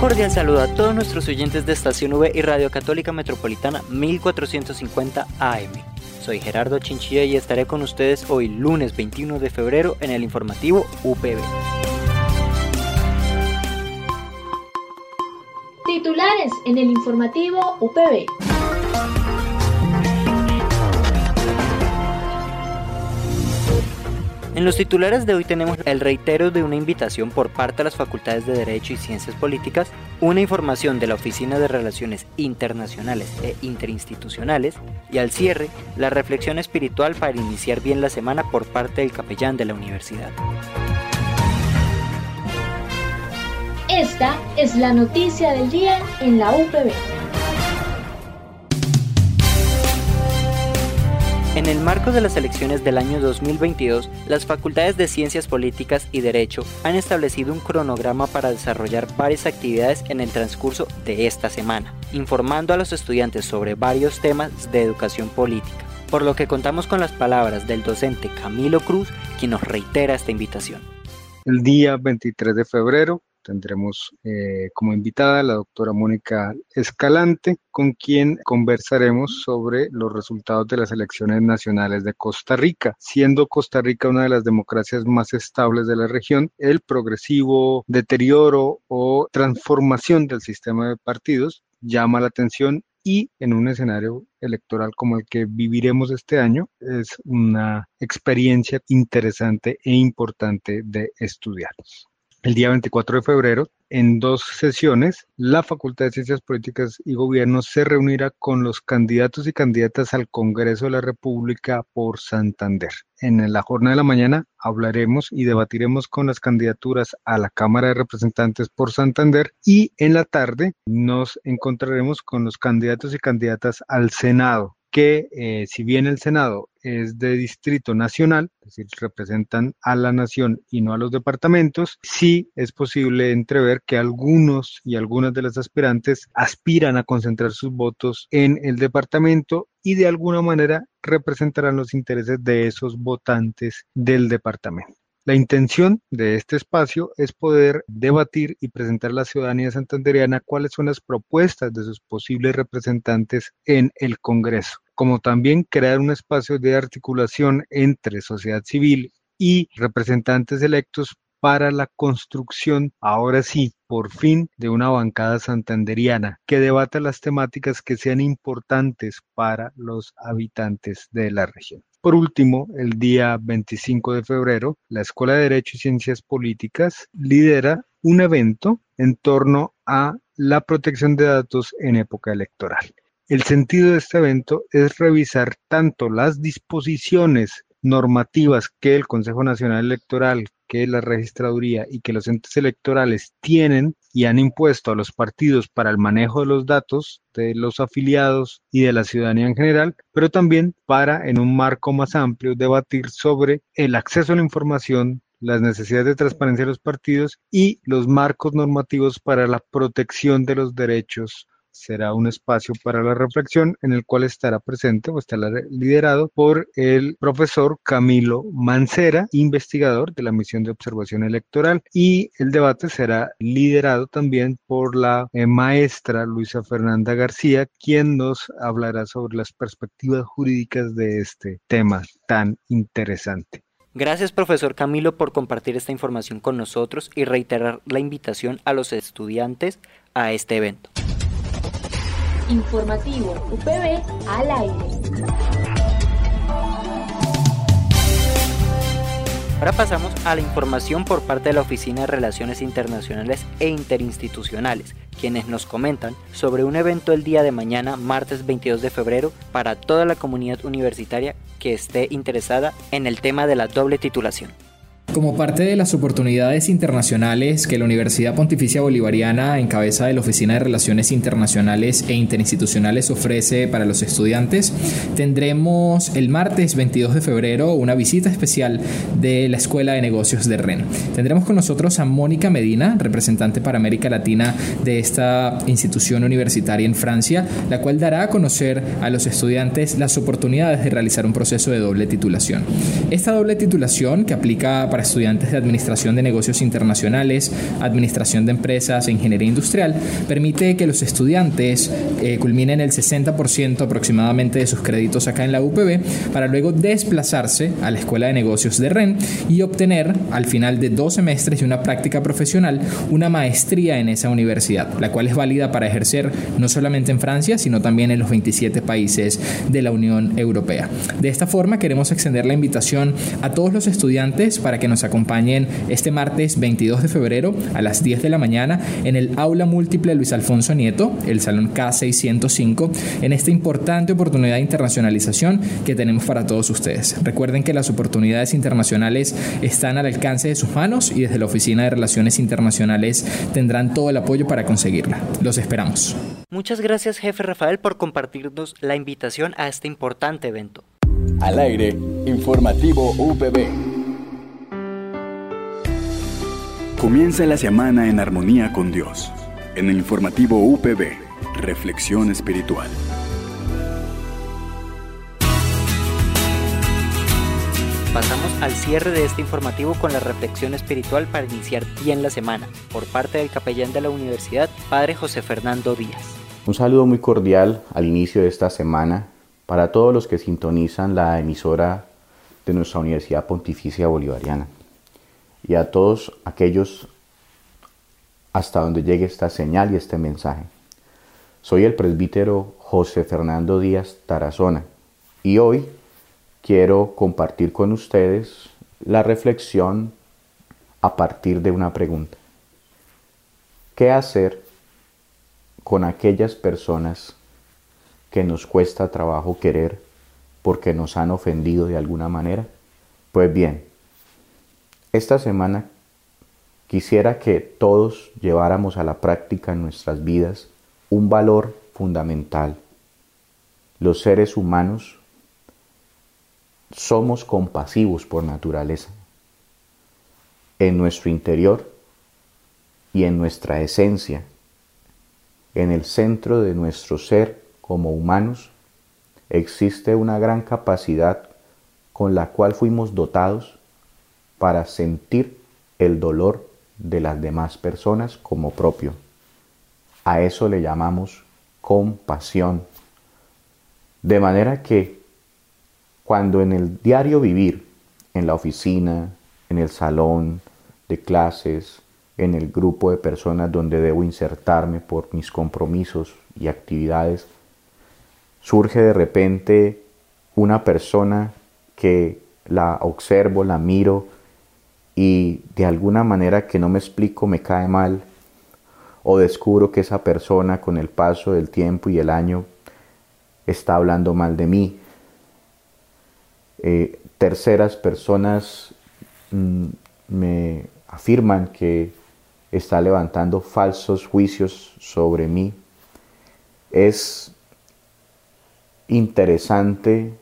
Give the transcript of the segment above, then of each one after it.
Cordial saludo a todos nuestros oyentes de Estación V y Radio Católica Metropolitana 1450 AM. Soy Gerardo Chinchilla y estaré con ustedes hoy lunes 21 de febrero en el informativo UPB. Titulares en el informativo UPB. En los titulares de hoy tenemos el reitero de una invitación por parte de las Facultades de Derecho y Ciencias Políticas, una información de la Oficina de Relaciones Internacionales e Interinstitucionales y al cierre, la reflexión espiritual para iniciar bien la semana por parte del capellán de la universidad. Esta es la noticia del día en la UPB. En el marco de las elecciones del año 2022, las facultades de Ciencias Políticas y Derecho han establecido un cronograma para desarrollar varias actividades en el transcurso de esta semana, informando a los estudiantes sobre varios temas de educación política, por lo que contamos con las palabras del docente Camilo Cruz, quien nos reitera esta invitación. El día 23 de febrero Tendremos eh, como invitada a la doctora Mónica Escalante, con quien conversaremos sobre los resultados de las elecciones nacionales de Costa Rica. Siendo Costa Rica una de las democracias más estables de la región, el progresivo deterioro o transformación del sistema de partidos llama la atención y en un escenario electoral como el que viviremos este año es una experiencia interesante e importante de estudiar el día 24 de febrero, en dos sesiones, la Facultad de Ciencias Políticas y Gobierno se reunirá con los candidatos y candidatas al Congreso de la República por Santander. En la jornada de la mañana hablaremos y debatiremos con las candidaturas a la Cámara de Representantes por Santander y en la tarde nos encontraremos con los candidatos y candidatas al Senado que eh, si bien el Senado es de distrito nacional, es decir, representan a la nación y no a los departamentos, sí es posible entrever que algunos y algunas de las aspirantes aspiran a concentrar sus votos en el departamento y de alguna manera representarán los intereses de esos votantes del departamento. La intención de este espacio es poder debatir y presentar a la ciudadanía santanderiana cuáles son las propuestas de sus posibles representantes en el Congreso, como también crear un espacio de articulación entre sociedad civil y representantes electos para la construcción, ahora sí, por fin, de una bancada santanderiana que debata las temáticas que sean importantes para los habitantes de la región. Por último, el día 25 de febrero, la Escuela de Derecho y Ciencias Políticas lidera un evento en torno a la protección de datos en época electoral. El sentido de este evento es revisar tanto las disposiciones normativas que el Consejo Nacional Electoral, que la registraduría y que los entes electorales tienen y han impuesto a los partidos para el manejo de los datos de los afiliados y de la ciudadanía en general, pero también para, en un marco más amplio, debatir sobre el acceso a la información, las necesidades de transparencia de los partidos y los marcos normativos para la protección de los derechos será un espacio para la reflexión en el cual estará presente o estará liderado por el profesor Camilo Mancera, investigador de la misión de observación electoral y el debate será liderado también por la eh, maestra Luisa Fernanda García, quien nos hablará sobre las perspectivas jurídicas de este tema tan interesante. Gracias, profesor Camilo, por compartir esta información con nosotros y reiterar la invitación a los estudiantes a este evento. Informativo UPB al aire. Ahora pasamos a la información por parte de la Oficina de Relaciones Internacionales e Interinstitucionales, quienes nos comentan sobre un evento el día de mañana, martes 22 de febrero, para toda la comunidad universitaria que esté interesada en el tema de la doble titulación. Como parte de las oportunidades internacionales que la Universidad Pontificia Bolivariana, en cabeza de la Oficina de Relaciones Internacionales e Interinstitucionales, ofrece para los estudiantes, tendremos el martes 22 de febrero una visita especial de la Escuela de Negocios de REN. Tendremos con nosotros a Mónica Medina, representante para América Latina de esta institución universitaria en Francia, la cual dará a conocer a los estudiantes las oportunidades de realizar un proceso de doble titulación. Esta doble titulación, que aplica para estudiantes de Administración de Negocios Internacionales, Administración de Empresas e Ingeniería Industrial, permite que los estudiantes eh, culminen el 60% aproximadamente de sus créditos acá en la UPB para luego desplazarse a la Escuela de Negocios de REN y obtener al final de dos semestres y una práctica profesional una maestría en esa universidad, la cual es válida para ejercer no solamente en Francia, sino también en los 27 países de la Unión Europea. De esta forma queremos extender la invitación a todos los estudiantes para que nos acompañen este martes 22 de febrero a las 10 de la mañana en el aula múltiple Luis Alfonso Nieto, el salón K605, en esta importante oportunidad de internacionalización que tenemos para todos ustedes. Recuerden que las oportunidades internacionales están al alcance de sus manos y desde la Oficina de Relaciones Internacionales tendrán todo el apoyo para conseguirla. Los esperamos. Muchas gracias, jefe Rafael, por compartirnos la invitación a este importante evento. Al aire, informativo UPB. Comienza la semana en armonía con Dios. En el informativo UPB, Reflexión Espiritual. Pasamos al cierre de este informativo con la reflexión espiritual para iniciar bien la semana, por parte del capellán de la universidad, Padre José Fernando Díaz. Un saludo muy cordial al inicio de esta semana para todos los que sintonizan la emisora de nuestra Universidad Pontificia Bolivariana y a todos aquellos hasta donde llegue esta señal y este mensaje. Soy el presbítero José Fernando Díaz Tarazona y hoy quiero compartir con ustedes la reflexión a partir de una pregunta. ¿Qué hacer con aquellas personas que nos cuesta trabajo querer porque nos han ofendido de alguna manera? Pues bien, esta semana quisiera que todos lleváramos a la práctica en nuestras vidas un valor fundamental. Los seres humanos somos compasivos por naturaleza. En nuestro interior y en nuestra esencia, en el centro de nuestro ser como humanos, existe una gran capacidad con la cual fuimos dotados para sentir el dolor de las demás personas como propio. A eso le llamamos compasión. De manera que cuando en el diario vivir, en la oficina, en el salón de clases, en el grupo de personas donde debo insertarme por mis compromisos y actividades, surge de repente una persona que la observo, la miro, y de alguna manera que no me explico me cae mal o descubro que esa persona con el paso del tiempo y el año está hablando mal de mí. Eh, terceras personas mm, me afirman que está levantando falsos juicios sobre mí. Es interesante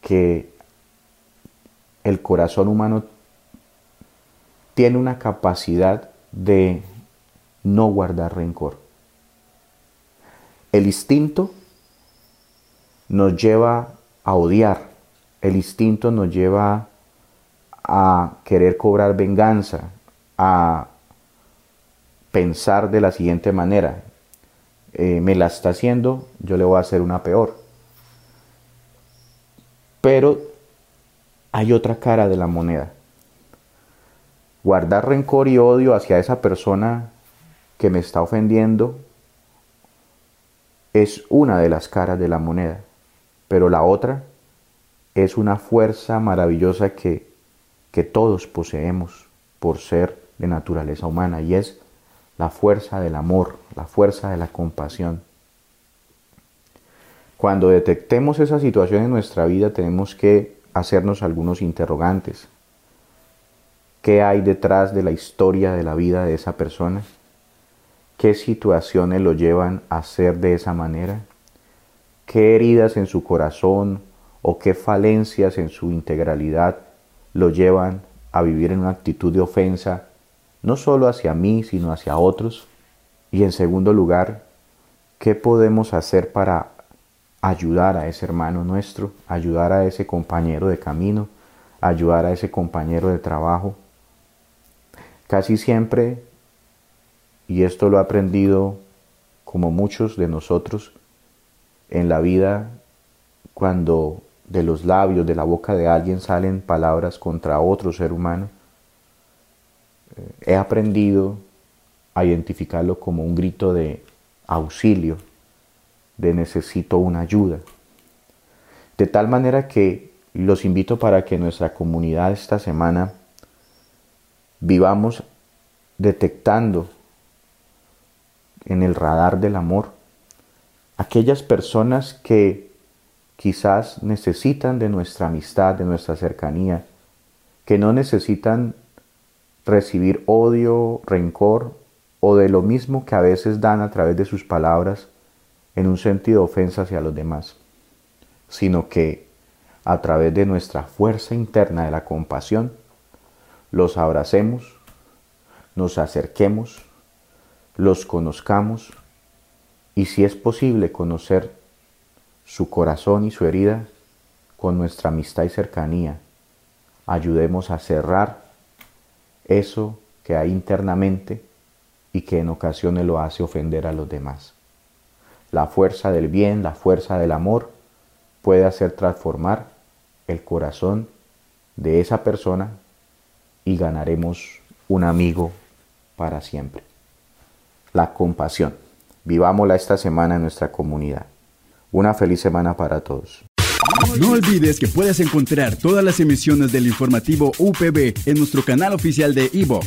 que el corazón humano tiene una capacidad de no guardar rencor. El instinto nos lleva a odiar, el instinto nos lleva a querer cobrar venganza, a pensar de la siguiente manera, eh, me la está haciendo, yo le voy a hacer una peor. Pero hay otra cara de la moneda guardar rencor y odio hacia esa persona que me está ofendiendo es una de las caras de la moneda, pero la otra es una fuerza maravillosa que, que todos poseemos por ser de naturaleza humana y es la fuerza del amor, la fuerza de la compasión. Cuando detectemos esa situación en nuestra vida tenemos que hacernos algunos interrogantes. Qué hay detrás de la historia de la vida de esa persona, qué situaciones lo llevan a ser de esa manera, qué heridas en su corazón o qué falencias en su integralidad lo llevan a vivir en una actitud de ofensa, no solo hacia mí, sino hacia otros. Y en segundo lugar, ¿qué podemos hacer para ayudar a ese hermano nuestro, ayudar a ese compañero de camino, ayudar a ese compañero de trabajo? Casi siempre, y esto lo he aprendido como muchos de nosotros en la vida, cuando de los labios, de la boca de alguien salen palabras contra otro ser humano, eh, he aprendido a identificarlo como un grito de auxilio, de necesito una ayuda. De tal manera que los invito para que nuestra comunidad esta semana vivamos detectando en el radar del amor aquellas personas que quizás necesitan de nuestra amistad, de nuestra cercanía, que no necesitan recibir odio, rencor o de lo mismo que a veces dan a través de sus palabras en un sentido de ofensa hacia los demás, sino que a través de nuestra fuerza interna de la compasión, los abracemos, nos acerquemos, los conozcamos y si es posible conocer su corazón y su herida con nuestra amistad y cercanía, ayudemos a cerrar eso que hay internamente y que en ocasiones lo hace ofender a los demás. La fuerza del bien, la fuerza del amor puede hacer transformar el corazón de esa persona y ganaremos un amigo para siempre. La compasión. Vivámosla esta semana en nuestra comunidad. Una feliz semana para todos. No olvides que puedes encontrar todas las emisiones del informativo UPB en nuestro canal oficial de iVox,